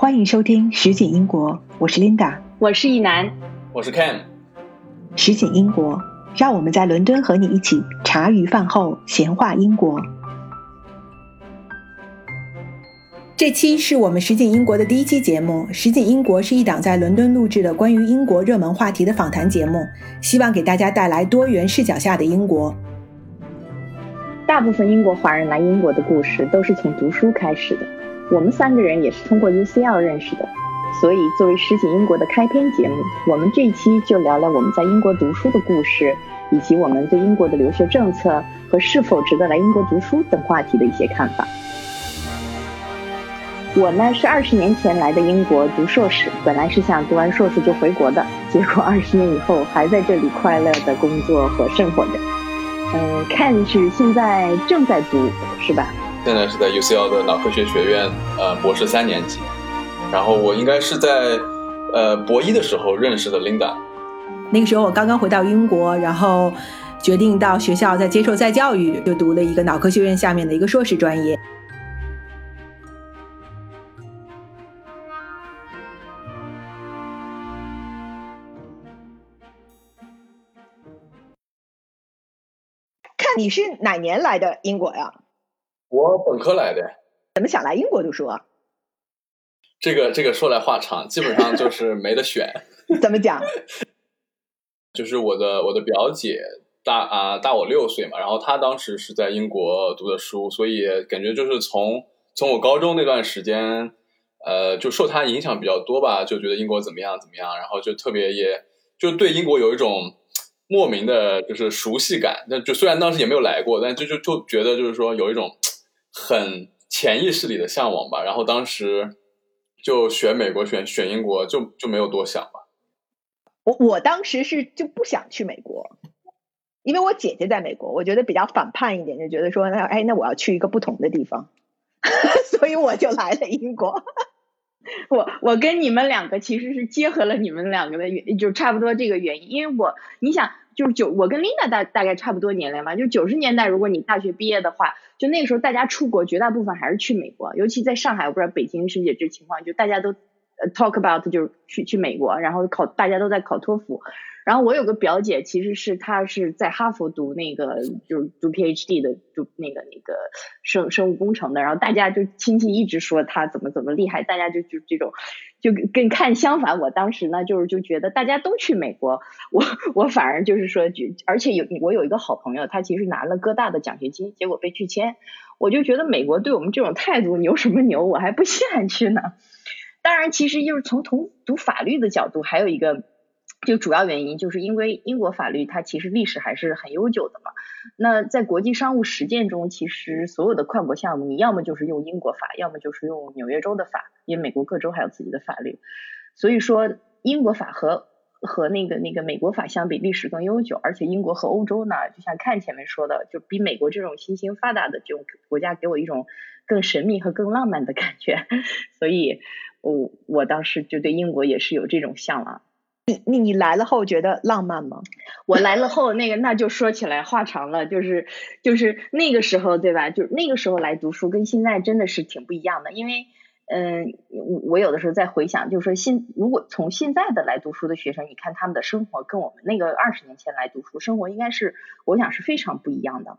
欢迎收听《实景英国》，我是 Linda，我是一楠，我是 Ken。实景英国，让我们在伦敦和你一起茶余饭后闲话英国。这期是我们实景英国的第一期节目。实景英国是一档在伦敦录制的关于英国热门话题的访谈节目，希望给大家带来多元视角下的英国。大部分英国华人来英国的故事都是从读书开始的。我们三个人也是通过 UCL 认识的，所以作为实景英国的开篇节目，我们这一期就聊聊我们在英国读书的故事，以及我们对英国的留学政策和是否值得来英国读书等话题的一些看法。我呢是二十年前来的英国读硕士，本来是想读完硕士就回国的，结果二十年以后还在这里快乐的工作和生活着。嗯，看是现在正在读，是吧？现在是在 UCL 的脑科学学院，呃，博士三年级。然后我应该是在呃博一的时候认识的 Linda。那个时候我刚刚回到英国，然后决定到学校再接受再教育，就读了一个脑科学院下面的一个硕士专业。看你是哪年来的英国呀？我本科来的，怎么想来英国读书啊？这个这个说来话长，基本上就是没得选。怎么讲？就是我的我的表姐大啊大我六岁嘛，然后她当时是在英国读的书，所以感觉就是从从我高中那段时间，呃，就受她影响比较多吧，就觉得英国怎么样怎么样，然后就特别也就对英国有一种莫名的就是熟悉感。那就虽然当时也没有来过，但就就就觉得就是说有一种。很潜意识里的向往吧，然后当时就选美国，选选英国，就就没有多想吧。我我当时是就不想去美国，因为我姐姐在美国，我觉得比较反叛一点，就觉得说哎那我要去一个不同的地方，所以我就来了英国。我我跟你们两个其实是结合了你们两个的原，就差不多这个原因，因为我你想。就是九，我跟 Linda 大大概差不多年龄嘛。就九十年代，如果你大学毕业的话，就那个时候大家出国，绝大部分还是去美国，尤其在上海，我不知道北京是不是这情况，就大家都 talk about 就是去去美国，然后考大家都在考托福。然后我有个表姐，其实是她是在哈佛读那个就是读 PhD 的，读那个那个生生物工程的。然后大家就亲戚一直说她怎么怎么厉害，大家就就这种。就跟看相反，我当时呢就是就觉得大家都去美国，我我反而就是说，就而且有我有一个好朋友，他其实拿了哥大的奖学金，结果被拒签，我就觉得美国对我们这种态度牛什么牛，我还不稀罕去呢。当然，其实就是从从读法律的角度，还有一个。就主要原因就是因为英国法律它其实历史还是很悠久的嘛。那在国际商务实践中，其实所有的跨国项目，你要么就是用英国法，要么就是用纽约州的法，因为美国各州还有自己的法律。所以说，英国法和和那个那个美国法相比，历史更悠久。而且英国和欧洲呢，就像看前面说的，就比美国这种新兴发达的这种国家，给我一种更神秘和更浪漫的感觉。所以，我我当时就对英国也是有这种向往。你你来了后觉得浪漫吗？我来了后，那个那就说起来话长了，就是就是那个时候对吧？就那个时候来读书跟现在真的是挺不一样的，因为嗯，我有的时候在回想，就是说现如果从现在的来读书的学生，你看他们的生活跟我们那个二十年前来读书生活应该是，我想是非常不一样的。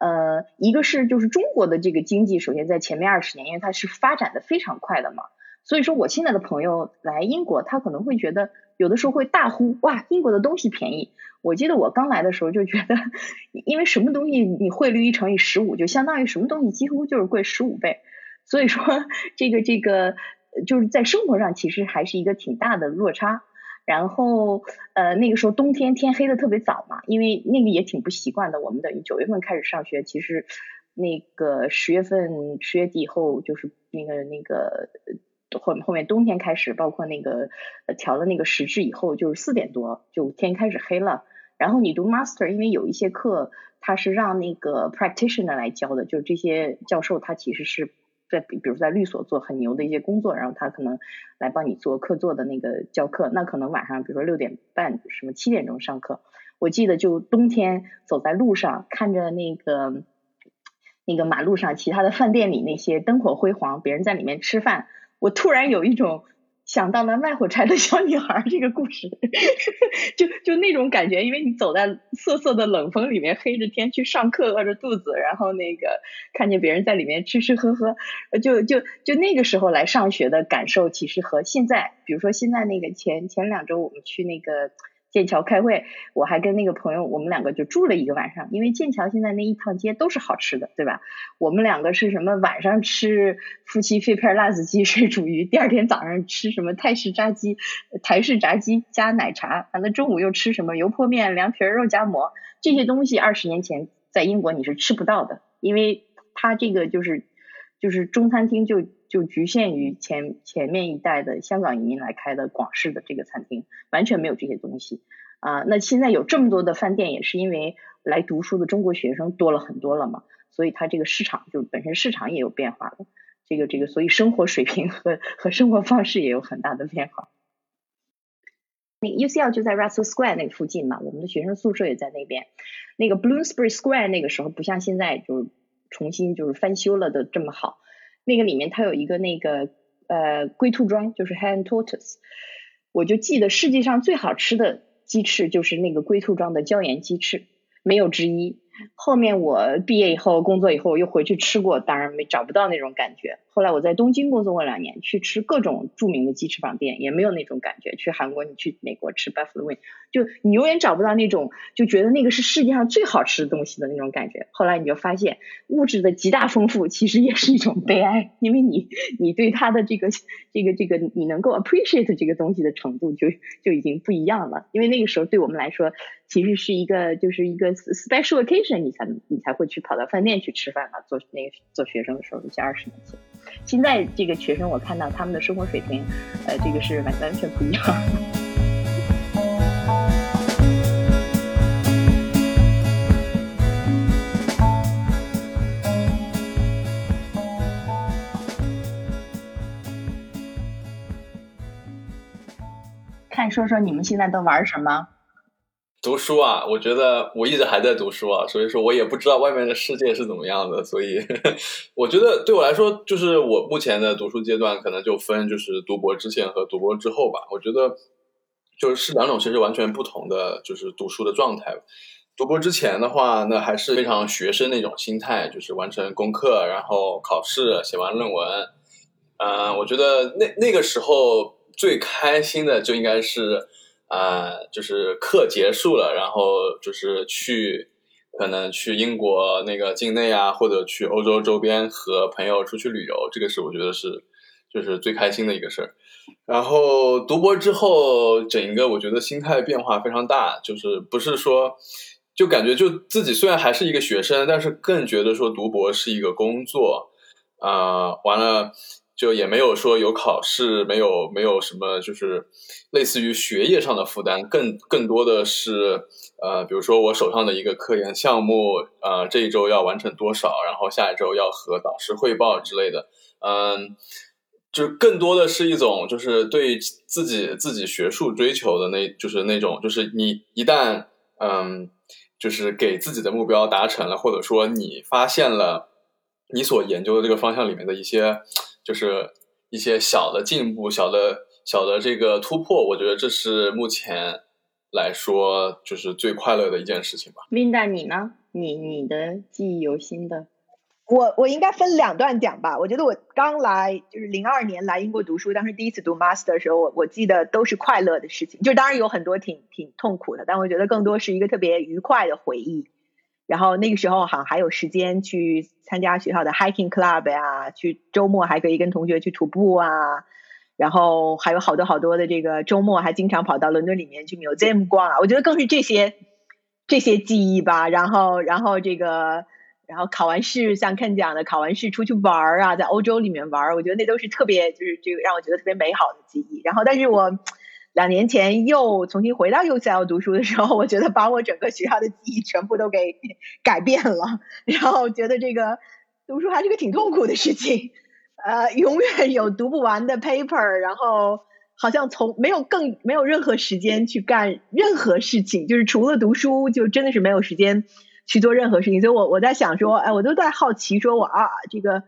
呃，一个是就是中国的这个经济，首先在前面二十年，因为它是发展的非常快的嘛，所以说我现在的朋友来英国，他可能会觉得。有的时候会大呼哇，英国的东西便宜。我记得我刚来的时候就觉得，因为什么东西你汇率一乘以十五，就相当于什么东西几乎就是贵十五倍。所以说这个这个就是在生活上其实还是一个挺大的落差。然后呃那个时候冬天天黑的特别早嘛，因为那个也挺不习惯的。我们等于九月份开始上学，其实那个十月份十月底以后就是那个那个。后后面冬天开始，包括那个调了那个时制以后，就是四点多就天开始黑了。然后你读 master，因为有一些课他是让那个 practitioner 来教的，就是这些教授他其实是在比如在律所做很牛的一些工作，然后他可能来帮你做课座的那个教课。那可能晚上比如说六点半什么七点钟上课，我记得就冬天走在路上，看着那个那个马路上其他的饭店里那些灯火辉煌，别人在里面吃饭。我突然有一种。想到了卖火柴的小女孩这个故事，就就那种感觉，因为你走在瑟瑟的冷风里面，黑着天去上课，饿着肚子，然后那个看见别人在里面吃吃喝喝，就就就那个时候来上学的感受，其实和现在，比如说现在那个前前两周我们去那个。剑桥开会，我还跟那个朋友，我们两个就住了一个晚上。因为剑桥现在那一趟街都是好吃的，对吧？我们两个是什么？晚上吃夫妻肺片辣子鸡、水煮鱼，第二天早上吃什么泰式炸鸡、台式炸鸡加奶茶，完了中午又吃什么油泼面、凉皮、肉夹馍这些东西。二十年前在英国你是吃不到的，因为它这个就是就是中餐厅就。就局限于前前面一代的香港移民来开的广式的这个餐厅，完全没有这些东西啊。那现在有这么多的饭店，也是因为来读书的中国学生多了很多了嘛，所以它这个市场就本身市场也有变化的。这个这个，所以生活水平和和生活方式也有很大的变化。那 UCL 就在 Russell Square 那个附近嘛，我们的学生宿舍也在那边。那个 Bloomsbury Square 那个时候不像现在就重新就是翻修了的这么好。那个里面它有一个那个呃龟兔装，就是 Hen Tortoise，我就记得世界上最好吃的鸡翅就是那个龟兔装的椒盐鸡翅，没有之一。后面我毕业以后工作以后，又回去吃过，当然没找不到那种感觉。后来我在东京工作过两年，去吃各种著名的鸡翅膀店，也没有那种感觉。去韩国，你去美国吃 Buffalo Wing，就你永远找不到那种就觉得那个是世界上最好吃的东西的那种感觉。后来你就发现，物质的极大丰富其实也是一种悲哀，因为你你对它的这个这个这个你能够 appreciate 这个东西的程度就就已经不一样了。因为那个时候对我们来说，其实是一个就是一个 special occasion，你才你才会去跑到饭店去吃饭嘛。做那个做学生的时候，一些二十年前。现在这个学生，我看到他们的生活水平，呃，这个是完完全不一样。看，说说你们现在都玩什么？读书啊，我觉得我一直还在读书啊，所以说我也不知道外面的世界是怎么样的，所以 我觉得对我来说，就是我目前的读书阶段可能就分就是读博之前和读博之后吧。我觉得就是是两种其实完全不同的就是读书的状态。读博之前的话，那还是非常学生那种心态，就是完成功课，然后考试，写完论文。嗯，我觉得那那个时候最开心的就应该是。呃，就是课结束了，然后就是去，可能去英国那个境内啊，或者去欧洲周边和朋友出去旅游，这个是我觉得是，就是最开心的一个事儿。然后读博之后，整一个我觉得心态变化非常大，就是不是说，就感觉就自己虽然还是一个学生，但是更觉得说读博是一个工作，啊，完了。就也没有说有考试，没有没有什么，就是类似于学业上的负担，更更多的是呃，比如说我手上的一个科研项目，呃，这一周要完成多少，然后下一周要和导师汇报之类的，嗯，就更多的是一种就是对自己自己学术追求的那，就是那种，就是你一旦嗯，就是给自己的目标达成了，或者说你发现了你所研究的这个方向里面的一些。就是一些小的进步，小的小的这个突破，我觉得这是目前来说就是最快乐的一件事情吧。Linda，你呢？你你的记忆犹新的？我我应该分两段讲吧。我觉得我刚来就是零二年来英国读书，当时第一次读 master 的时候，我我记得都是快乐的事情，就当然有很多挺挺痛苦的，但我觉得更多是一个特别愉快的回忆。然后那个时候好像还有时间去参加学校的 hiking club 呀，去周末还可以跟同学去徒步啊，然后还有好多好多的这个周末还经常跑到伦敦里面去 museum 逛啊，我觉得更是这些这些记忆吧。然后然后这个然后考完试像 Ken 讲的，考完试出去玩啊，在欧洲里面玩，我觉得那都是特别就是这个让我觉得特别美好的记忆。然后但是我。两年前又重新回到 UCL 读书的时候，我觉得把我整个学校的记忆全部都给改变了，然后觉得这个读书还是个挺痛苦的事情，呃，永远有读不完的 paper，然后好像从没有更没有任何时间去干任何事情，就是除了读书，就真的是没有时间去做任何事情。所以我我在想说，哎，我都在好奇，说我啊，这个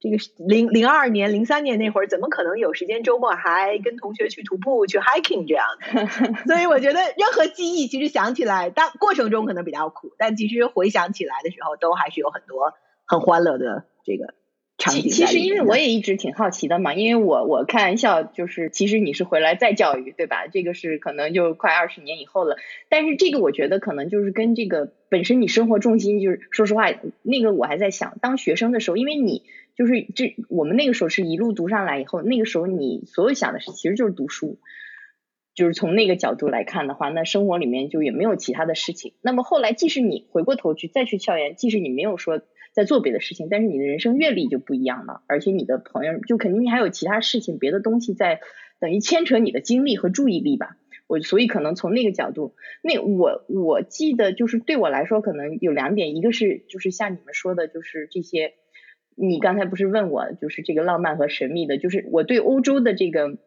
这个零零二年、零三年那会儿，怎么可能有时间周末还跟同学去徒步、去 hiking 这样的？所以我觉得任何记忆其实想起来，当过程中可能比较苦，但其实回想起来的时候，都还是有很多很欢乐的这个。场景其实因为我也一直挺好奇的嘛，因为我我开玩笑就是，其实你是回来再教育对吧？这个是可能就快二十年以后了。但是这个我觉得可能就是跟这个本身你生活重心就是，说实话，那个我还在想，当学生的时候，因为你就是这我们那个时候是一路读上来以后，那个时候你所有想的是其实就是读书，就是从那个角度来看的话，那生活里面就也没有其他的事情。那么后来即使你回过头去再去校园，即使你没有说。在做别的事情，但是你的人生阅历就不一样了，而且你的朋友就肯定你还有其他事情、别的东西在等于牵扯你的精力和注意力吧。我所以可能从那个角度，那我我记得就是对我来说可能有两点，一个是就是像你们说的，就是这些，你刚才不是问我就是这个浪漫和神秘的，就是我对欧洲的这个。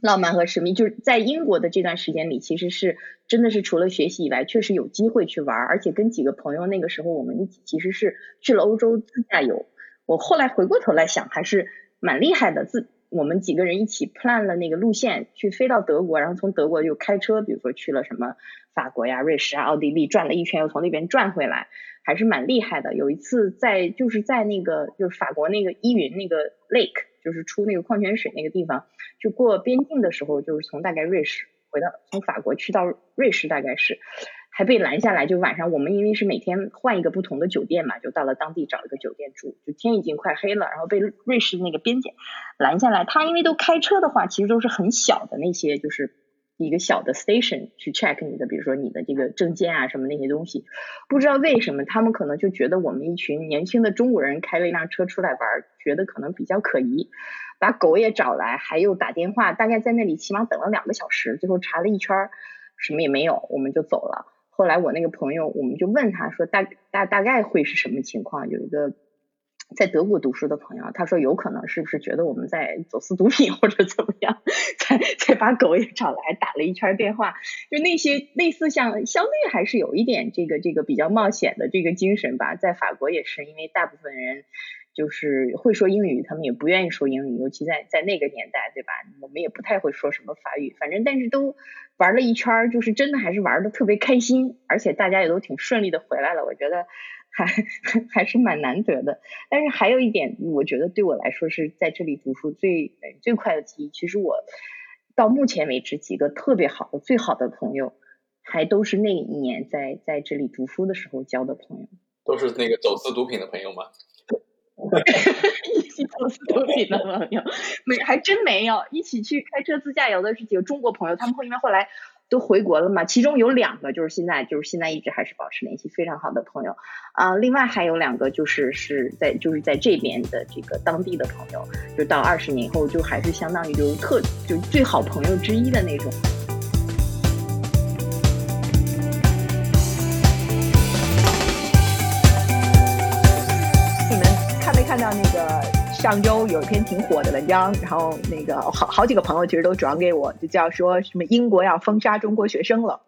浪漫和神秘，就是在英国的这段时间里，其实是真的是除了学习以外，确实有机会去玩，而且跟几个朋友那个时候我们一起其实是去了欧洲自驾游。我后来回过头来想，还是蛮厉害的。自我们几个人一起 plan 了那个路线，去飞到德国，然后从德国又开车，比如说去了什么法国呀、瑞士啊、奥地利，转了一圈，又从那边转回来，还是蛮厉害的。有一次在就是在那个就是法国那个依云那个 lake。就是出那个矿泉水那个地方，就过边境的时候，就是从大概瑞士回到从法国去到瑞士，大概是被拦下来。就晚上我们因为是每天换一个不同的酒店嘛，就到了当地找一个酒店住。就天已经快黑了，然后被瑞士那个边检拦下来。他因为都开车的话，其实都是很小的那些，就是一个小的 station 去 check 你的，比如说你的这个证件啊什么那些东西。不知道为什么他们可能就觉得我们一群年轻的中国人开了一辆车出来玩。觉得可能比较可疑，把狗也找来，还有打电话，大概在那里起码等了两个小时，最后查了一圈，什么也没有，我们就走了。后来我那个朋友，我们就问他说大大大概会是什么情况？有一个在德国读书的朋友，他说有可能是不是觉得我们在走私毒品或者怎么样，才才把狗也找来打了一圈电话。就那些类似像相对还是有一点这个这个比较冒险的这个精神吧，在法国也是，因为大部分人。就是会说英语，他们也不愿意说英语，尤其在在那个年代，对吧？我们也不太会说什么法语，反正但是都玩了一圈，就是真的还是玩的特别开心，而且大家也都挺顺利的回来了，我觉得还 还是蛮难得的。但是还有一点，我觉得对我来说是在这里读书最最快的记忆。其实我到目前为止几个特别好的、最好的朋友，还都是那一年在在这里读书的时候交的朋友，都是那个走私毒品的朋友吗？一起走私毒品的朋友，没还真没有。一起去开车自驾游的是几个中国朋友，他们后因为后来都回国了嘛。其中有两个就是现在就是现在一直还是保持联系非常好的朋友啊。另外还有两个就是是在就是在这边的这个当地的朋友，就到二十年以后就还是相当于就是特就最好朋友之一的那种。上周有一篇挺火的文章，然后那个好好几个朋友其实都转给我，就叫说什么英国要封杀中国学生了。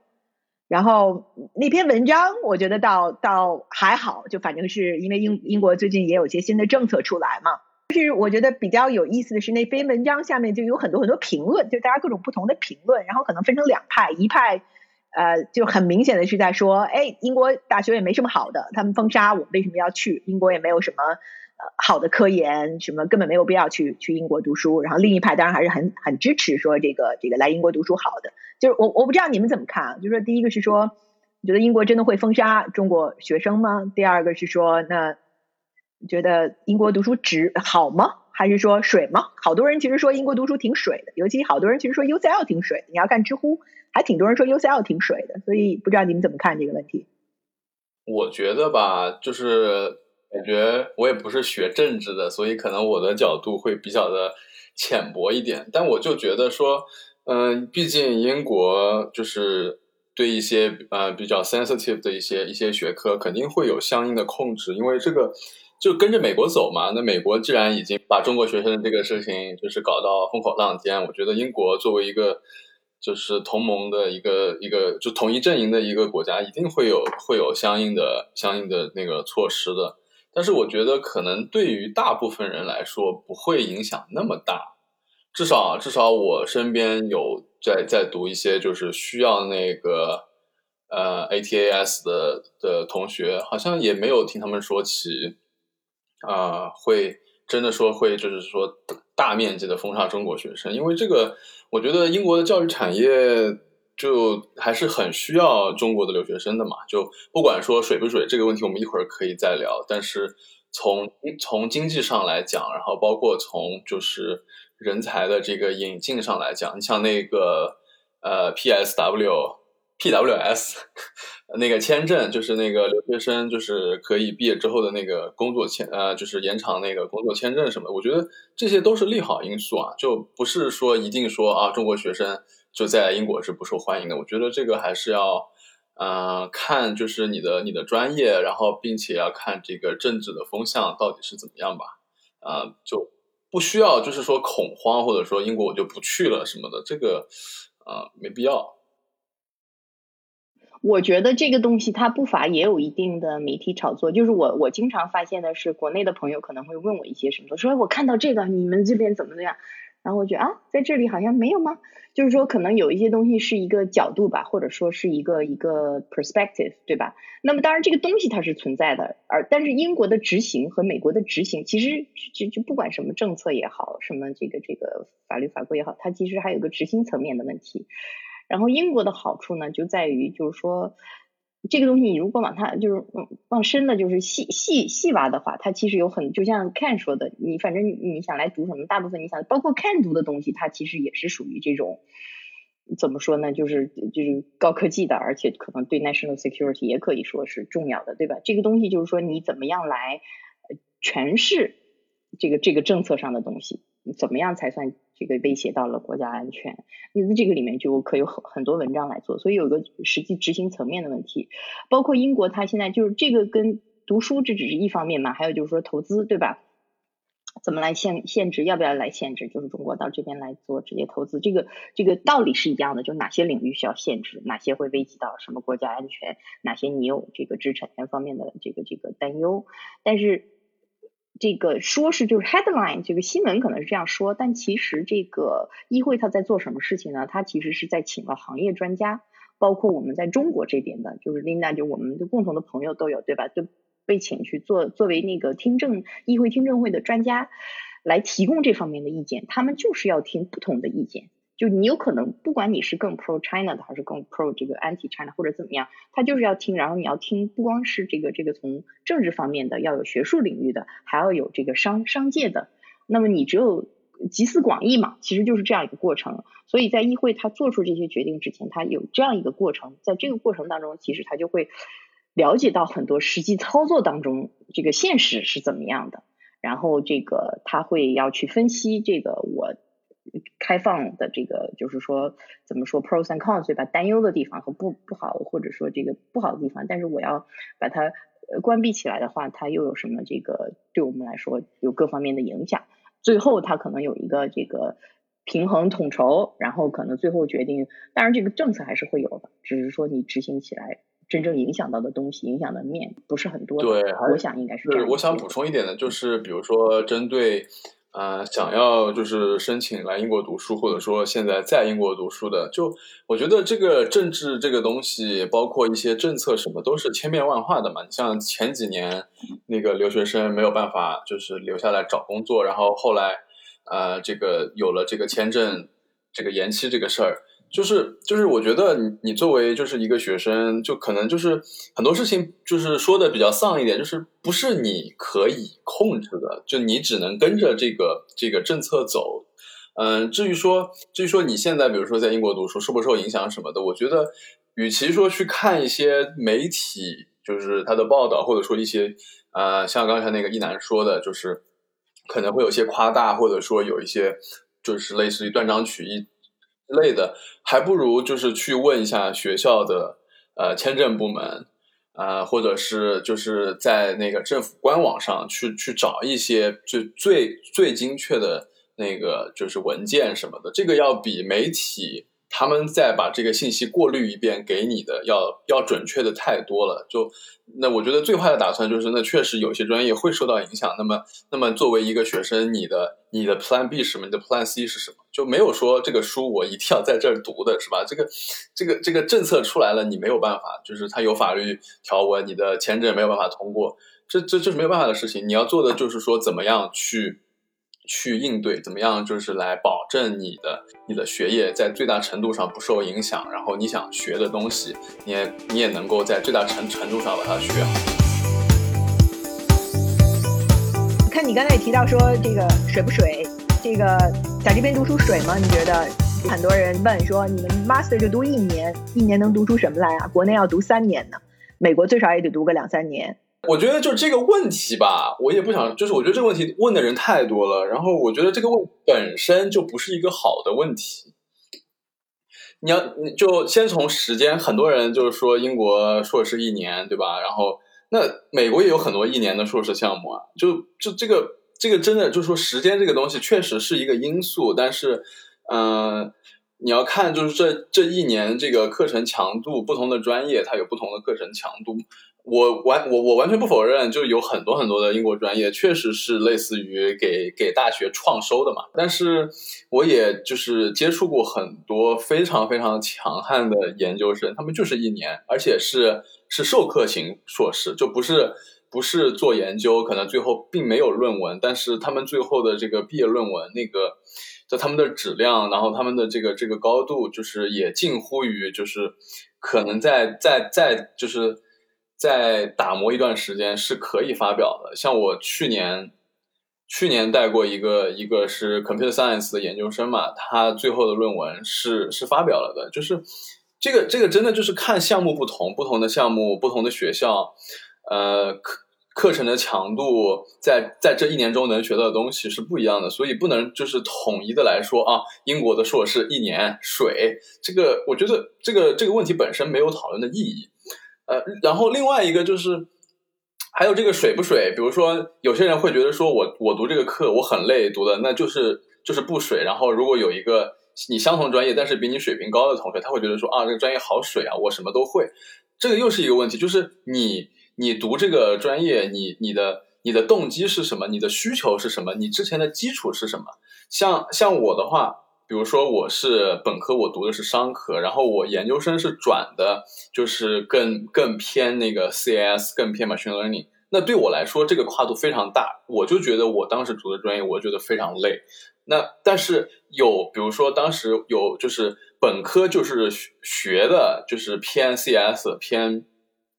然后那篇文章我觉得倒倒还好，就反正是因为英英国最近也有一些新的政策出来嘛。但是我觉得比较有意思的是那篇文章下面就有很多很多评论，就大家各种不同的评论，然后可能分成两派，一派呃就很明显的是在说，哎，英国大学也没什么好的，他们封杀我为什么要去？英国也没有什么。好的科研什么根本没有必要去去英国读书，然后另一派当然还是很很支持说这个这个来英国读书好的，就是我我不知道你们怎么看啊，就是说第一个是说，你觉得英国真的会封杀中国学生吗？第二个是说，那觉得英国读书值好吗？还是说水吗？好多人其实说英国读书挺水的，尤其好多人其实说 UCL 挺水，你要看知乎还挺多人说 UCL 挺水的，所以不知道你们怎么看这个问题？我觉得吧，就是。感觉我也不是学政治的，所以可能我的角度会比较的浅薄一点。但我就觉得说，嗯，毕竟英国就是对一些呃比较 sensitive 的一些一些学科，肯定会有相应的控制，因为这个就跟着美国走嘛。那美国既然已经把中国学生这个事情就是搞到风口浪尖，我觉得英国作为一个就是同盟的一个一个就统一阵营的一个国家，一定会有会有相应的相应的那个措施的。但是我觉得可能对于大部分人来说不会影响那么大，至少至少我身边有在在读一些就是需要那个呃 ATAS 的的同学，好像也没有听他们说起啊会真的说会就是说大面积的封杀中国学生，因为这个我觉得英国的教育产业。就还是很需要中国的留学生的嘛，就不管说水不水这个问题，我们一会儿可以再聊。但是从从经济上来讲，然后包括从就是人才的这个引进上来讲，你像那个呃 PSW、PWS 那个签证，就是那个留学生就是可以毕业之后的那个工作签呃，就是延长那个工作签证什么，我觉得这些都是利好因素啊，就不是说一定说啊中国学生。就在英国是不受欢迎的，我觉得这个还是要，嗯，看就是你的你的专业，然后并且要看这个政治的风向到底是怎么样吧，啊，就不需要就是说恐慌或者说英国我就不去了什么的，这个啊没必要。我觉得这个东西它不乏也有一定的媒体炒作，就是我我经常发现的是，国内的朋友可能会问我一些什么，说我看到这个你们这边怎么怎么样。然后我觉得啊，在这里好像没有吗？就是说，可能有一些东西是一个角度吧，或者说是一个一个 perspective，对吧？那么当然这个东西它是存在的，而但是英国的执行和美国的执行，其实就就不管什么政策也好，什么这个这个法律法规也好，它其实还有个执行层面的问题。然后英国的好处呢，就在于就是说。这个东西你如果往它就是往深的，就是细细细挖的话，它其实有很就像 Ken 说的，你反正你想来读什么，大部分你想包括 Ken 读的东西，它其实也是属于这种怎么说呢？就是就是高科技的，而且可能对 national security 也可以说是重要的，对吧？这个东西就是说你怎么样来诠释这个这个政策上的东西，怎么样才算？这个威胁到了国家安全，那这个里面就可有很很多文章来做，所以有个实际执行层面的问题，包括英国，它现在就是这个跟读书这只是一方面嘛，还有就是说投资，对吧？怎么来限限制？要不要来限制？就是中国到这边来做直接投资，这个这个道理是一样的，就哪些领域需要限制，哪些会危及到什么国家安全，哪些你有这个知识产权方面的这个这个担忧，但是。这个说是就是 headline 这个新闻可能是这样说，但其实这个议会他在做什么事情呢？他其实是在请了行业专家，包括我们在中国这边的，就是 Linda 就我们的共同的朋友都有，对吧？就被请去做作为那个听证议会听证会的专家，来提供这方面的意见。他们就是要听不同的意见。就你有可能，不管你是更 pro China 的，还是更 pro 这个 anti China 或者怎么样，他就是要听，然后你要听，不光是这个这个从政治方面的，要有学术领域的，还要有这个商商界的。那么你只有集思广益嘛，其实就是这样一个过程。所以在议会他做出这些决定之前，他有这样一个过程，在这个过程当中，其实他就会了解到很多实际操作当中这个现实是怎么样的，然后这个他会要去分析这个我。开放的这个就是说怎么说 pros and cons 对吧？担忧的地方和不不好或者说这个不好的地方，但是我要把它关闭起来的话，它又有什么这个对我们来说有各方面的影响？最后它可能有一个这个平衡统筹，然后可能最后决定，当然这个政策还是会有的，只是说你执行起来真正影响到的东西、影响的面不是很多。对，我想应该是这样。我想补充一点的就是，比如说针对。呃，想要就是申请来英国读书，或者说现在在英国读书的，就我觉得这个政治这个东西，包括一些政策什么，都是千变万化的嘛。你像前几年那个留学生没有办法就是留下来找工作，然后后来呃这个有了这个签证这个延期这个事儿。就是就是，我觉得你你作为就是一个学生，就可能就是很多事情就是说的比较丧一点，就是不是你可以控制的，就你只能跟着这个这个政策走。嗯，至于说至于说你现在比如说在英国读书受不受影响什么的，我觉得与其说去看一些媒体就是他的报道，或者说一些呃像刚才那个一男说的，就是可能会有些夸大，或者说有一些就是类似于断章取义。之类的，还不如就是去问一下学校的呃签证部门，啊，或者是就是在那个政府官网上去去找一些最最最精确的那个就是文件什么的，这个要比媒体他们再把这个信息过滤一遍给你的，要要准确的太多了。就那我觉得最坏的打算就是，那确实有些专业会受到影响。那么，那么作为一个学生，你的你的 Plan B 是什么？你的 Plan C 是什么？就没有说这个书我一定要在这儿读的是吧？这个这个这个政策出来了，你没有办法，就是它有法律条文，你的签证没有办法通过，这这这是没有办法的事情。你要做的就是说，怎么样去。去应对怎么样？就是来保证你的你的学业在最大程度上不受影响，然后你想学的东西，你也你也能够在最大程程度上把它学好。看你刚才也提到说这个水不水？这个在这边读书水吗？你觉得？很多人问说，你们 master 就读一年，一年能读出什么来啊？国内要读三年呢，美国最少也得读个两三年。我觉得就这个问题吧，我也不想，就是我觉得这个问题问的人太多了，然后我觉得这个问本身就不是一个好的问题。你要，你就先从时间，很多人就是说英国硕士一年，对吧？然后那美国也有很多一年的硕士项目啊，就就这个这个真的就是说时间这个东西确实是一个因素，但是嗯，你要看就是这这一年这个课程强度，不同的专业它有不同的课程强度。我完我我完全不否认，就有很多很多的英国专业确实是类似于给给大学创收的嘛。但是我也就是接触过很多非常非常强悍的研究生，他们就是一年，而且是是授课型硕士，就不是不是做研究，可能最后并没有论文，但是他们最后的这个毕业论文那个，就他们的质量，然后他们的这个这个高度，就是也近乎于就是可能在在在就是。再打磨一段时间是可以发表的。像我去年，去年带过一个，一个是 computer science 的研究生嘛，他最后的论文是是发表了的。就是这个这个真的就是看项目不同，不同的项目，不同的学校，呃，课课程的强度，在在这一年中能学到的东西是不一样的，所以不能就是统一的来说啊，英国的硕士一年水，这个我觉得这个这个问题本身没有讨论的意义。呃，然后另外一个就是，还有这个水不水？比如说，有些人会觉得说，我我读这个课我很累，读的那就是就是不水。然后如果有一个你相同专业但是比你水平高的同学，他会觉得说啊，这个专业好水啊，我什么都会。这个又是一个问题，就是你你读这个专业，你你的你的动机是什么？你的需求是什么？你之前的基础是什么？像像我的话。比如说我是本科，我读的是商科，然后我研究生是转的，就是更更偏那个 CS，更偏 machine learning。那对我来说，这个跨度非常大，我就觉得我当时读的专业，我觉得非常累。那但是有，比如说当时有就是本科就是学的，就是偏 CS，偏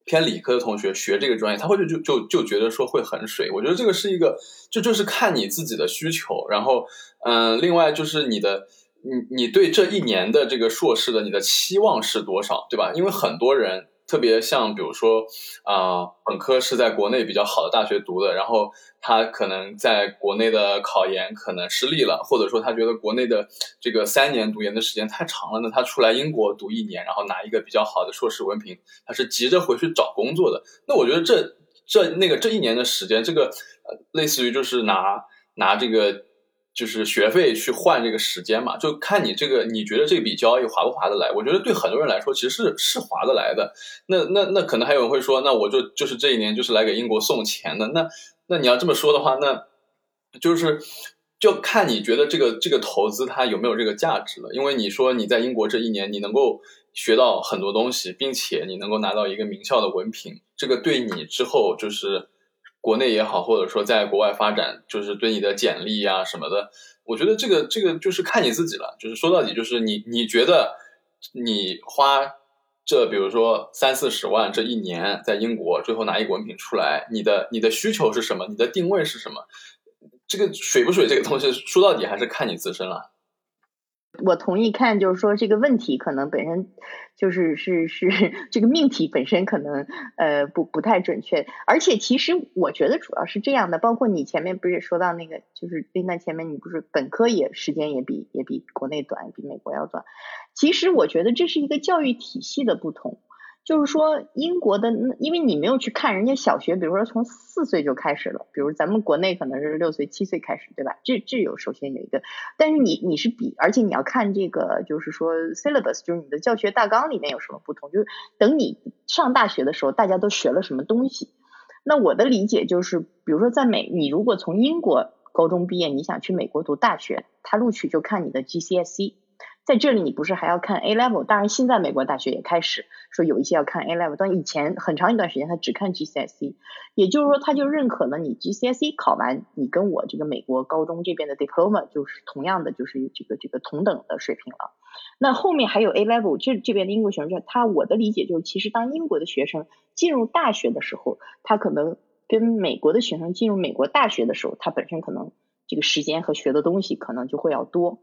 偏理科的同学学这个专业，他会就就就就觉得说会很水。我觉得这个是一个，就就是看你自己的需求，然后嗯，另外就是你的。你你对这一年的这个硕士的你的期望是多少，对吧？因为很多人，特别像比如说啊，本科是在国内比较好的大学读的，然后他可能在国内的考研可能失利了，或者说他觉得国内的这个三年读研的时间太长了，那他出来英国读一年，然后拿一个比较好的硕士文凭，他是急着回去找工作的。那我觉得这这那个这一年的时间，这个呃，类似于就是拿拿这个。就是学费去换这个时间嘛，就看你这个，你觉得这笔交易划不划得来？我觉得对很多人来说，其实是是划得来的。那那那可能还有人会说，那我就就是这一年就是来给英国送钱的。那那你要这么说的话，那就是就看你觉得这个这个投资它有没有这个价值了。因为你说你在英国这一年，你能够学到很多东西，并且你能够拿到一个名校的文凭，这个对你之后就是。国内也好，或者说在国外发展，就是对你的简历呀什么的，我觉得这个这个就是看你自己了。就是说到底，就是你你觉得你花这比如说三四十万这一年在英国，最后拿一个文凭出来，你的你的需求是什么？你的定位是什么？这个水不水这个东西，说到底还是看你自身了。我同意看，就是说这个问题可能本身就是是是这个命题本身可能呃不不太准确，而且其实我觉得主要是这样的，包括你前面不是说到那个，就是那前面你不是本科也时间也比也比国内短，比美国要短，其实我觉得这是一个教育体系的不同。就是说，英国的，因为你没有去看人家小学，比如说从四岁就开始了，比如咱们国内可能是六岁、七岁开始，对吧？这这有首先有一个，但是你你是比，而且你要看这个，就是说 syllabus，就是你的教学大纲里面有什么不同，就是等你上大学的时候，大家都学了什么东西。那我的理解就是，比如说在美，你如果从英国高中毕业，你想去美国读大学，他录取就看你的 GCSE。在这里，你不是还要看 A level？当然，现在美国大学也开始说有一些要看 A level，但以前很长一段时间他只看 GCSE，也就是说，他就认可了你 GCSE 考完，你跟我这个美国高中这边的 diploma 就是同样的，就是这个这个同等的水平了。那后面还有 A level，这这边的英国学生，他我的理解就是，其实当英国的学生进入大学的时候，他可能跟美国的学生进入美国大学的时候，他本身可能这个时间和学的东西可能就会要多。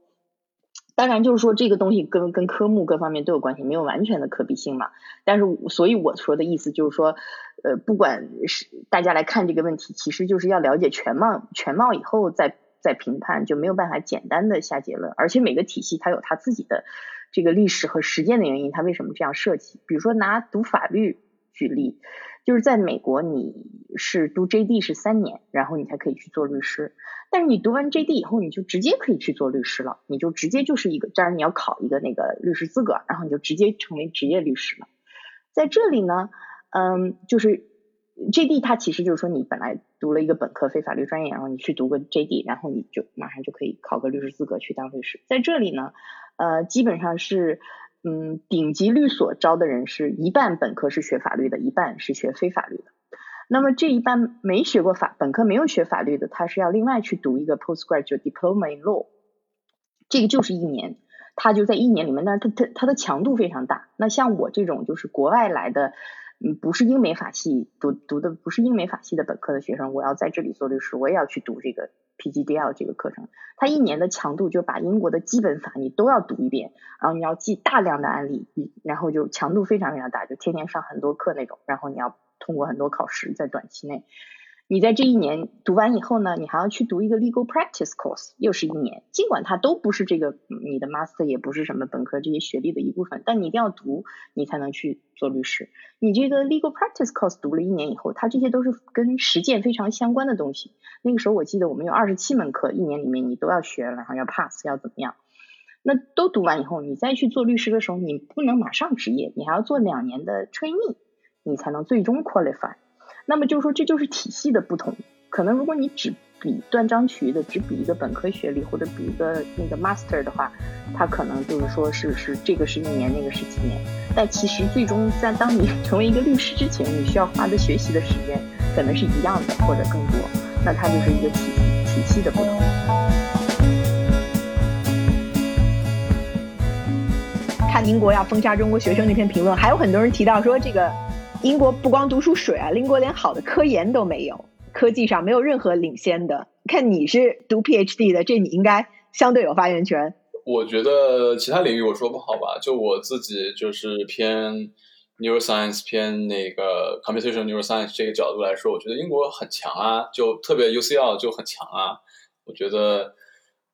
当然，就是说这个东西跟跟科目各方面都有关系，没有完全的可比性嘛。但是，所以我说的意思就是说，呃，不管是大家来看这个问题，其实就是要了解全貌，全貌以后再再评判，就没有办法简单的下结论。而且每个体系它有它自己的这个历史和实践的原因，它为什么这样设计？比如说拿读法律举例。就是在美国，你是读 JD 是三年，然后你才可以去做律师。但是你读完 JD 以后，你就直接可以去做律师了，你就直接就是一个，当然你要考一个那个律师资格，然后你就直接成为职业律师了。在这里呢，嗯，就是 JD 它其实就是说你本来读了一个本科非法律专业，然后你去读个 JD，然后你就马上就可以考个律师资格去当律师。在这里呢，呃，基本上是。嗯，顶级律所招的人是一半本科是学法律的，一半是学非法律的。那么这一半没学过法，本科没有学法律的，他是要另外去读一个 postgraduate diploma in law，这个就是一年，他就在一年里面，但是他他他的强度非常大。那像我这种就是国外来的，不是英美法系读读的，不是英美法系的本科的学生，我要在这里做律师，我也要去读这个。PGDL 这个课程，他一年的强度就把英国的基本法你都要读一遍，然后你要记大量的案例，然后就强度非常非常大，就天天上很多课那种，然后你要通过很多考试，在短期内。你在这一年读完以后呢，你还要去读一个 legal practice course，又是一年。尽管它都不是这个你的 master，也不是什么本科这些学历的一部分，但你一定要读，你才能去做律师。你这个 legal practice course 读了一年以后，它这些都是跟实践非常相关的东西。那个时候我记得我们有二十七门课，一年里面你都要学，然后要 pass，要怎么样？那都读完以后，你再去做律师的时候，你不能马上执业，你还要做两年的 training，你才能最终 qualify。那么就是说，这就是体系的不同。可能如果你只比断章取义的只比一个本科学历，或者比一个那个 master 的话，他可能就是说是是这个是一年，那个是几年。但其实最终在当你 成为一个律师之前，你需要花的学习的时间可能是一样的，或者更多。那它就是一个体系体系的不同。看英国要封杀中国学生那篇评论，还有很多人提到说这个。英国不光读书水啊，英国连好的科研都没有，科技上没有任何领先的。看你是读 PhD 的，这你应该相对有发言权。我觉得其他领域我说不好吧，就我自己就是偏 neuroscience 偏那个 computational neuroscience 这个角度来说，我觉得英国很强啊，就特别 UCL 就很强啊。我觉得，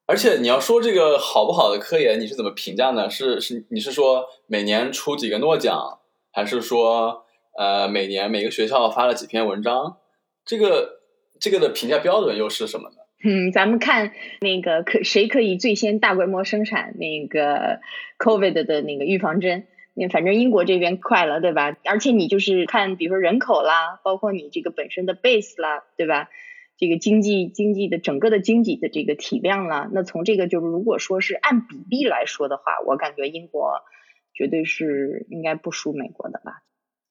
而且你要说这个好不好的科研，你是怎么评价呢？是是你是说每年出几个诺奖，还是说？呃，每年每个学校发了几篇文章，这个这个的评价标准又是什么呢？嗯，咱们看那个可谁可以最先大规模生产那个 COVID 的那个预防针？那反正英国这边快了，对吧？而且你就是看，比如说人口啦，包括你这个本身的 base 啦，对吧？这个经济经济的整个的经济的这个体量啦，那从这个就是如果说是按比例来说的话，我感觉英国绝对是应该不输美国的吧。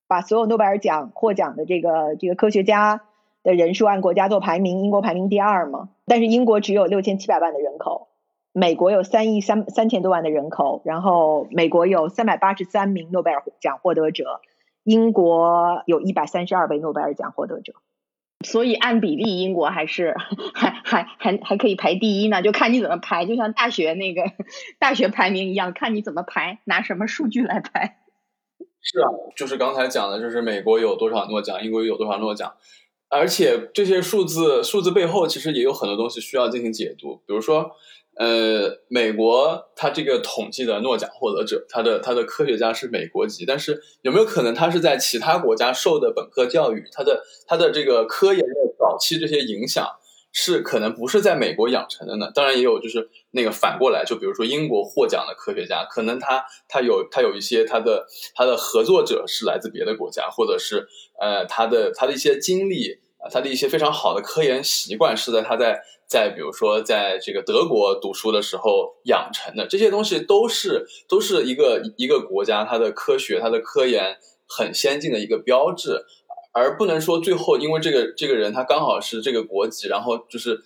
把所有诺贝尔奖获奖的这个这个科学家的人数按国家做排名，英国排名第二嘛。但是英国只有六千七百万的人口，美国有三亿三三千多万的人口，然后美国有三百八十三名诺贝尔奖获得者，英国有一百三十二位诺贝尔奖获得者。所以按比例，英国还是还还还还可以排第一呢，就看你怎么排，就像大学那个 大学排名一样，看你怎么排，拿什么数据来排。是啊，就是刚才讲的，就是美国有多少诺奖，英国有多少诺奖。而且这些数字数字背后其实也有很多东西需要进行解读，比如说，呃，美国它这个统计的诺奖获得者，他的他的科学家是美国籍，但是有没有可能他是在其他国家受的本科教育，他的他的这个科研的早期这些影响是可能不是在美国养成的呢？当然也有就是那个反过来，就比如说英国获奖的科学家，可能他他有他有一些他的他的合作者是来自别的国家，或者是。呃，他的他的一些经历，他的一些非常好的科研习惯，是在他在在比如说在这个德国读书的时候养成的。这些东西都是都是一个一个国家它的科学、它的科研很先进的一个标志，而不能说最后因为这个这个人他刚好是这个国籍，然后就是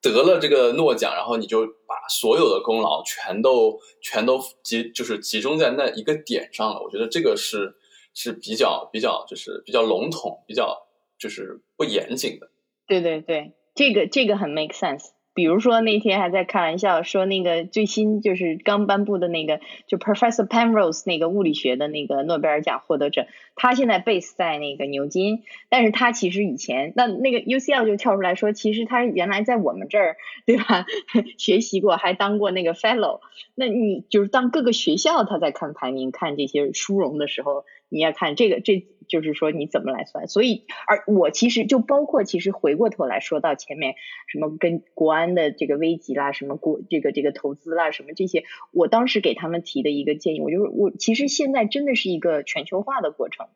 得了这个诺奖，然后你就把所有的功劳全都全都集就是集中在那一个点上了。我觉得这个是。是比较比较就是比较笼统，比较就是不严谨的。对对对，这个这个很 make sense。比如说那天还在开玩笑说那个最新就是刚颁布的那个就 Professor Penrose 那个物理学的那个诺贝尔奖获得者，他现在 base 在那个牛津，但是他其实以前那那个 UCL 就跳出来说，其实他原来在我们这儿对吧 学习过，还当过那个 fellow。那你就是当各个学校他在看排名看这些殊荣的时候。你要看这个，这就是说你怎么来算。所以，而我其实就包括，其实回过头来说到前面，什么跟国安的这个危机啦，什么国这个这个投资啦，什么这些，我当时给他们提的一个建议，我就是我其实现在真的是一个全球化的过程。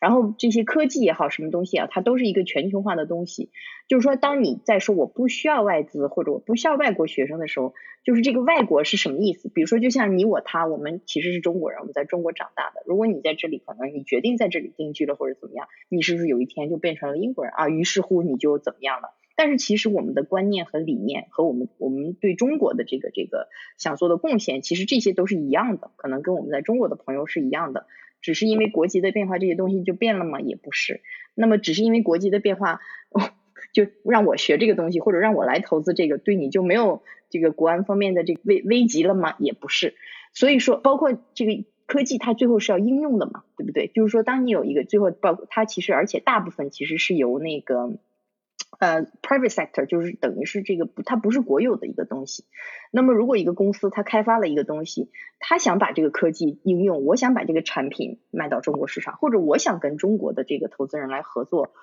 然后这些科技也好，什么东西啊，它都是一个全球化的东西。就是说，当你在说我不需要外资或者我不需要外国学生的时候，就是这个外国是什么意思？比如说，就像你我他，我们其实是中国人，我们在中国长大的。如果你在这里，可能你决定在这里定居了或者怎么样，你是不是有一天就变成了英国人啊？于是乎你就怎么样了？但是其实我们的观念和理念和我们我们对中国的这个这个想做的贡献，其实这些都是一样的，可能跟我们在中国的朋友是一样的。只是因为国籍的变化，这些东西就变了吗？也不是。那么，只是因为国籍的变化，就让我学这个东西，或者让我来投资这个，对你就没有这个国安方面的这个危危机了吗？也不是。所以说，包括这个科技，它最后是要应用的嘛，对不对？就是说，当你有一个最后，包括它其实，而且大部分其实是由那个。呃，private sector 就是等于是这个，它不是国有的一个东西。那么，如果一个公司它开发了一个东西，它想把这个科技应用，我想把这个产品卖到中国市场，或者我想跟中国的这个投资人来合作，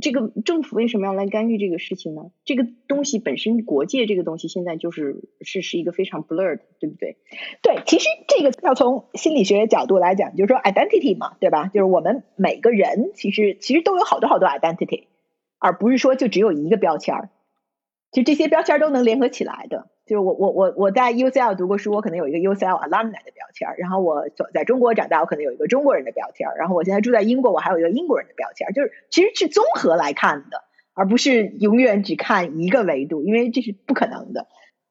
这个政府为什么要来干预这个事情呢？这个东西本身，国界这个东西现在就是是是一个非常 blur 的对不对？对，其实这个要从心理学角度来讲，就是说 identity 嘛，对吧？就是我们每个人其实其实都有好多好多 identity。而不是说就只有一个标签儿，其实这些标签都能联合起来的。就是我我我我在 UCL 读过书，我可能有一个 UCL alumni 的标签儿，然后我在中国长大，我可能有一个中国人的标签儿，然后我现在住在英国，我还有一个英国人的标签儿，就是其实是综合来看的，而不是永远只看一个维度，因为这是不可能的。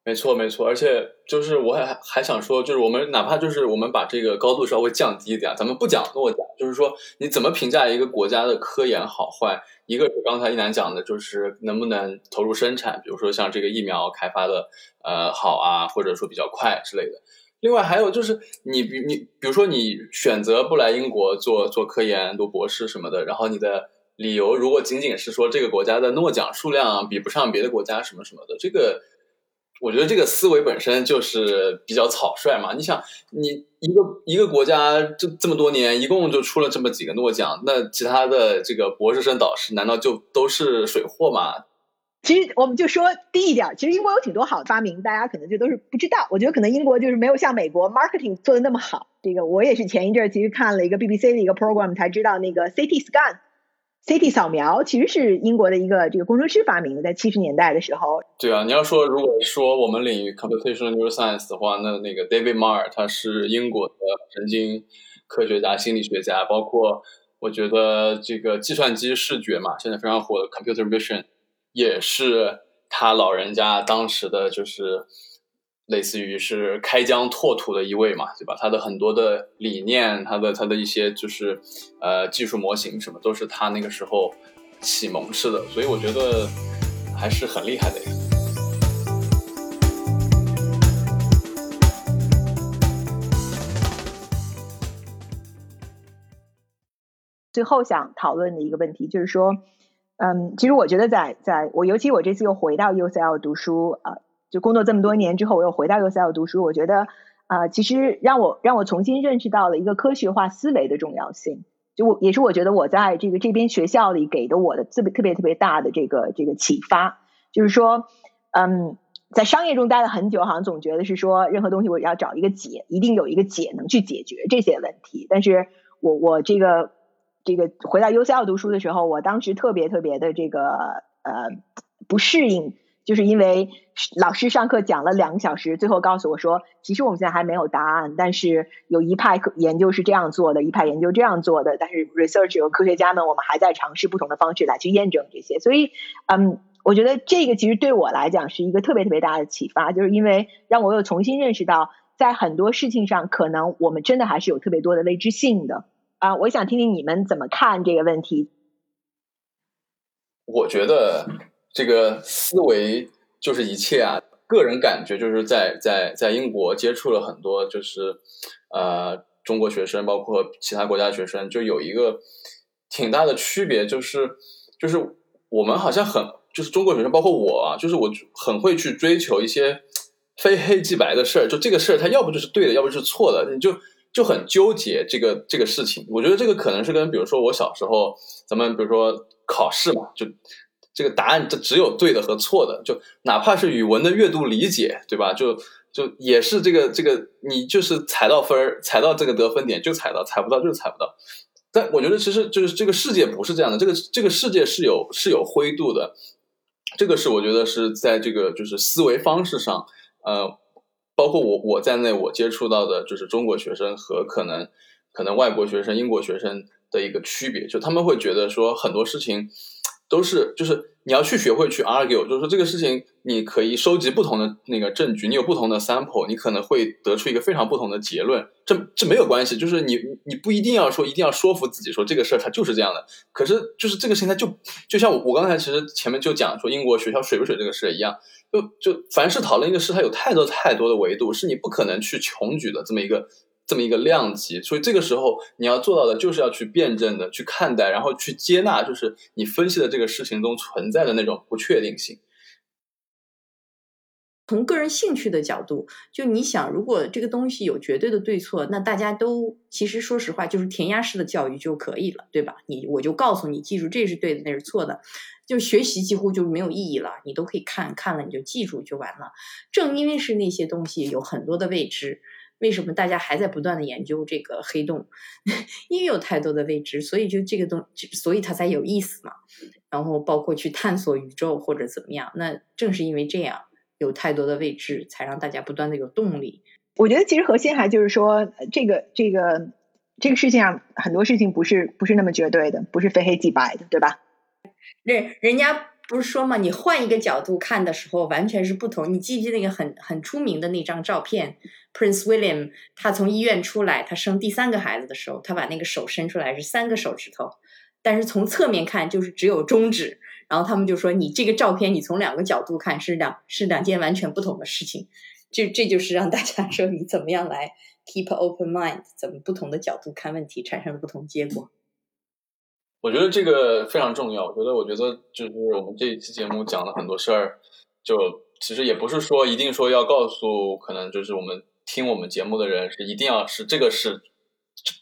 没错，没错，而且就是我还还想说，就是我们哪怕就是我们把这个高度稍微降低一点，咱们不讲诺奖，就是说你怎么评价一个国家的科研好坏？一个是刚才一楠讲的，就是能不能投入生产，比如说像这个疫苗开发的呃好啊，或者说比较快之类的。另外还有就是你比你比如说你选择不来英国做做科研、读博士什么的，然后你的理由如果仅仅是说这个国家的诺奖数量比不上别的国家什么什么的，这个。我觉得这个思维本身就是比较草率嘛。你想，你一个一个国家这这么多年，一共就出了这么几个诺奖，那其他的这个博士生导师难道就都是水货吗？其实我们就说低一点，其实英国有挺多好的发明，大家可能就都是不知道。我觉得可能英国就是没有像美国 marketing 做的那么好。这个我也是前一阵其实看了一个 BBC 的一个 program 才知道，那个 CT scan。CT 扫描其实是英国的一个这个工程师发明的，在七十年代的时候。对啊，你要说如果说我们领域 computational neuroscience 的话，那那个 David Marr 他是英国的神经科学家、心理学家，包括我觉得这个计算机视觉嘛，现在非常火的 computer vision 也是他老人家当时的就是。类似于是开疆拓土的一位嘛，对吧？他的很多的理念，他的他的一些就是呃技术模型什么，都是他那个时候启蒙式的，所以我觉得还是很厉害的呀。最后想讨论的一个问题就是说，嗯，其实我觉得在在我尤其我这次又回到 UCL 读书啊，就工作这么多年之后，我又回到 UCL 读书，我觉得啊，其实让我让我重新认识到了一个科学化思维的重要性。就我也是我觉得我在这个这边学校里给的我的特别特别特别大的这个这个启发，就是说，嗯，在商业中待了很久，好像总觉得是说任何东西我要找一个解，一定有一个解能去解决这些问题。但是我我这个这个回到 UCL 读书的时候，我当时特别特别的这个呃不适应。就是因为老师上课讲了两个小时，最后告诉我说，其实我们现在还没有答案，但是有一派研究是这样做的，一派研究这样做的，但是 research 和科学家们，我们还在尝试不同的方式来去验证这些。所以，嗯，我觉得这个其实对我来讲是一个特别特别大的启发，就是因为让我又重新认识到，在很多事情上，可能我们真的还是有特别多的未知性的。啊，我想听听你们怎么看这个问题。我觉得。这个思维就是一切啊！个人感觉就是在在在英国接触了很多，就是呃中国学生，包括其他国家学生，就有一个挺大的区别，就是就是我们好像很就是中国学生，包括我啊，就是我很会去追求一些非黑即白的事儿，就这个事儿它要不就是对的，要不就是错的，你就就很纠结这个这个事情。我觉得这个可能是跟比如说我小时候咱们比如说考试嘛，就。这个答案这只有对的和错的，就哪怕是语文的阅读理解，对吧？就就也是这个这个，你就是踩到分儿，踩到这个得分点就踩到，踩不到就踩不到。但我觉得其实就是这个世界不是这样的，这个这个世界是有是有灰度的。这个是我觉得是在这个就是思维方式上，呃，包括我我在内，我接触到的就是中国学生和可能可能外国学生、英国学生的一个区别，就他们会觉得说很多事情。都是，就是你要去学会去 argue，就是说这个事情你可以收集不同的那个证据，你有不同的 sample，你可能会得出一个非常不同的结论。这这没有关系，就是你你不一定要说一定要说服自己说这个事儿它就是这样的。可是就是这个事情它就就像我我刚才其实前面就讲说英国学校水不水这个事一样，就就凡是讨论一个事，它有太多太多的维度，是你不可能去穷举的这么一个。这么一个量级，所以这个时候你要做到的就是要去辩证的去看待，然后去接纳，就是你分析的这个事情中存在的那种不确定性。从个人兴趣的角度，就你想，如果这个东西有绝对的对错，那大家都其实说实话，就是填鸭式的教育就可以了，对吧？你我就告诉你，记住这是对的，那是错的，就学习几乎就没有意义了，你都可以看看了你就记住就完了。正因为是那些东西有很多的未知。为什么大家还在不断的研究这个黑洞？因为有太多的未知，所以就这个东，所以它才有意思嘛。然后包括去探索宇宙或者怎么样，那正是因为这样有太多的未知，才让大家不断的有动力。我觉得其实核心还就是说，这个这个这个事情上很多事情不是不是那么绝对的，不是非黑即白的，对吧？人人家。不是说嘛，你换一个角度看的时候，完全是不同。你记不记得那个很很出名的那张照片？Prince William 他从医院出来，他生第三个孩子的时候，他把那个手伸出来是三个手指头，但是从侧面看就是只有中指。然后他们就说，你这个照片你从两个角度看是两是两件完全不同的事情。这这就是让大家 说你怎么样来 keep open mind，怎么不同的角度看问题产生了不同结果。我觉得这个非常重要。我觉得，我觉得就是我们这一期节目讲了很多事儿，就其实也不是说一定说要告诉可能就是我们听我们节目的人是一定要是这个是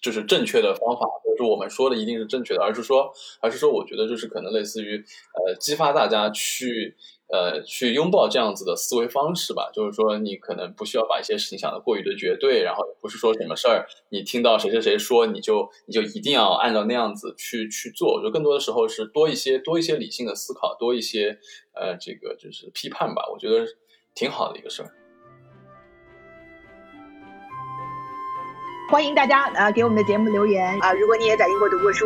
就是正确的方法，或者说我们说的一定是正确的，而是说，而是说，我觉得就是可能类似于呃激发大家去。呃，去拥抱这样子的思维方式吧，就是说，你可能不需要把一些事情想的过于的绝对，然后也不是说什么事儿，你听到谁谁谁说，你就你就一定要按照那样子去去做。我觉得更多的时候是多一些多一些理性的思考，多一些呃这个就是批判吧。我觉得挺好的一个事儿。欢迎大家啊给我们的节目留言啊，如果你也在英国读过书。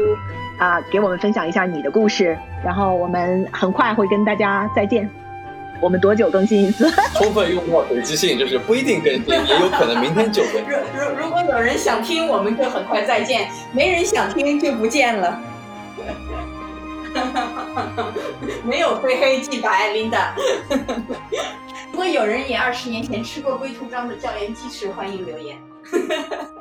啊，给我们分享一下你的故事，然后我们很快会跟大家再见。我们多久更新一次？充分用到随机性，就是不一定更新，也有可能明天就更。如如如果有人想听，我们就很快再见；没人想听，就不见了。没有非黑即白，Linda。如果有人也二十年前吃过龟兔章的椒盐鸡翅，欢迎留言。